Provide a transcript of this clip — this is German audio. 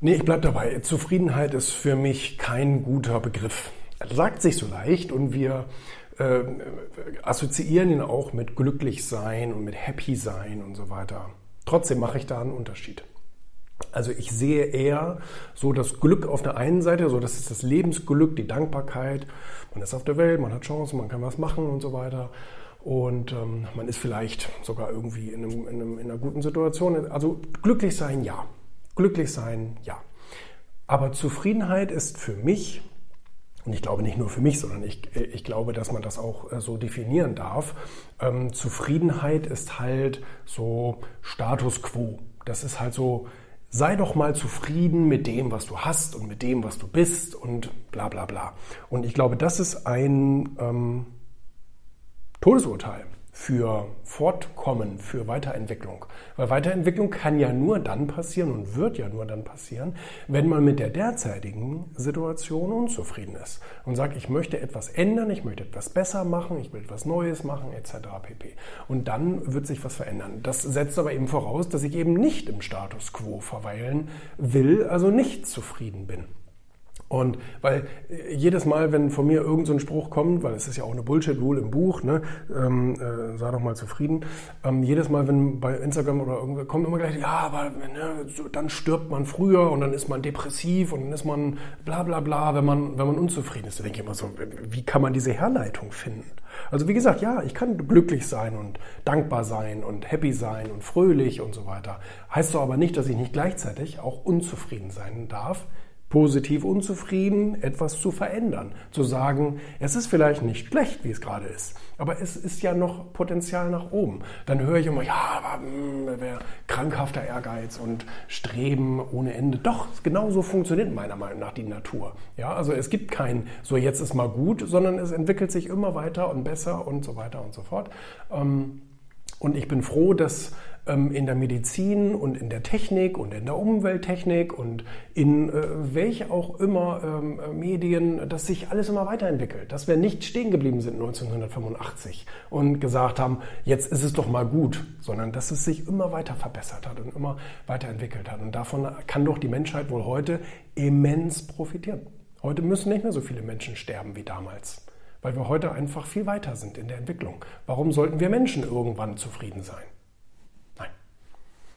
Nee, ich bleib dabei. Zufriedenheit ist für mich kein guter Begriff. Er sagt sich so leicht und wir äh, assoziieren ihn auch mit glücklich sein und mit happy sein und so weiter. Trotzdem mache ich da einen Unterschied. Also ich sehe eher so das Glück auf der einen Seite, so das ist das Lebensglück, die Dankbarkeit. Man ist auf der Welt, man hat Chancen, man kann was machen und so weiter. Und ähm, man ist vielleicht sogar irgendwie in, einem, in, einem, in einer guten Situation. Also glücklich sein, ja. Glücklich sein, ja. Aber Zufriedenheit ist für mich, und ich glaube nicht nur für mich, sondern ich, ich glaube, dass man das auch äh, so definieren darf, ähm, Zufriedenheit ist halt so Status quo. Das ist halt so, sei doch mal zufrieden mit dem, was du hast und mit dem, was du bist und bla bla bla. Und ich glaube, das ist ein ähm, Todesurteil für Fortkommen, für Weiterentwicklung. Weil Weiterentwicklung kann ja nur dann passieren und wird ja nur dann passieren, wenn man mit der derzeitigen Situation unzufrieden ist und sagt, ich möchte etwas ändern, ich möchte etwas besser machen, ich will etwas Neues machen, etc. pp. Und dann wird sich was verändern. Das setzt aber eben voraus, dass ich eben nicht im Status quo verweilen will, also nicht zufrieden bin. Und weil äh, jedes Mal, wenn von mir irgendein so Spruch kommt, weil es ist ja auch eine Bullshit-Rule im Buch, ne, ähm, äh, sei doch mal zufrieden, ähm, jedes Mal, wenn bei Instagram oder irgendwo kommt immer gleich, ja, aber ne, so, dann stirbt man früher und dann ist man depressiv und dann ist man bla bla bla, wenn man, wenn man unzufrieden ist. Da denke ich immer so, wie kann man diese Herleitung finden? Also wie gesagt, ja, ich kann glücklich sein und dankbar sein und happy sein und fröhlich und so weiter. Heißt doch aber nicht, dass ich nicht gleichzeitig auch unzufrieden sein darf positiv unzufrieden, etwas zu verändern. Zu sagen, es ist vielleicht nicht schlecht, wie es gerade ist, aber es ist ja noch Potenzial nach oben. Dann höre ich immer, ja, aber mh, hm, krankhafter Ehrgeiz und Streben ohne Ende. Doch, genau so funktioniert meiner Meinung nach die Natur. Ja, also es gibt kein, so jetzt ist mal gut, sondern es entwickelt sich immer weiter und besser und so weiter und so fort. Ähm, und ich bin froh, dass ähm, in der Medizin und in der Technik und in der Umwelttechnik und in äh, welche auch immer ähm, Medien, dass sich alles immer weiterentwickelt. Dass wir nicht stehen geblieben sind 1985 und gesagt haben, jetzt ist es doch mal gut, sondern dass es sich immer weiter verbessert hat und immer weiterentwickelt hat. Und davon kann doch die Menschheit wohl heute immens profitieren. Heute müssen nicht mehr so viele Menschen sterben wie damals weil wir heute einfach viel weiter sind in der Entwicklung. Warum sollten wir Menschen irgendwann zufrieden sein?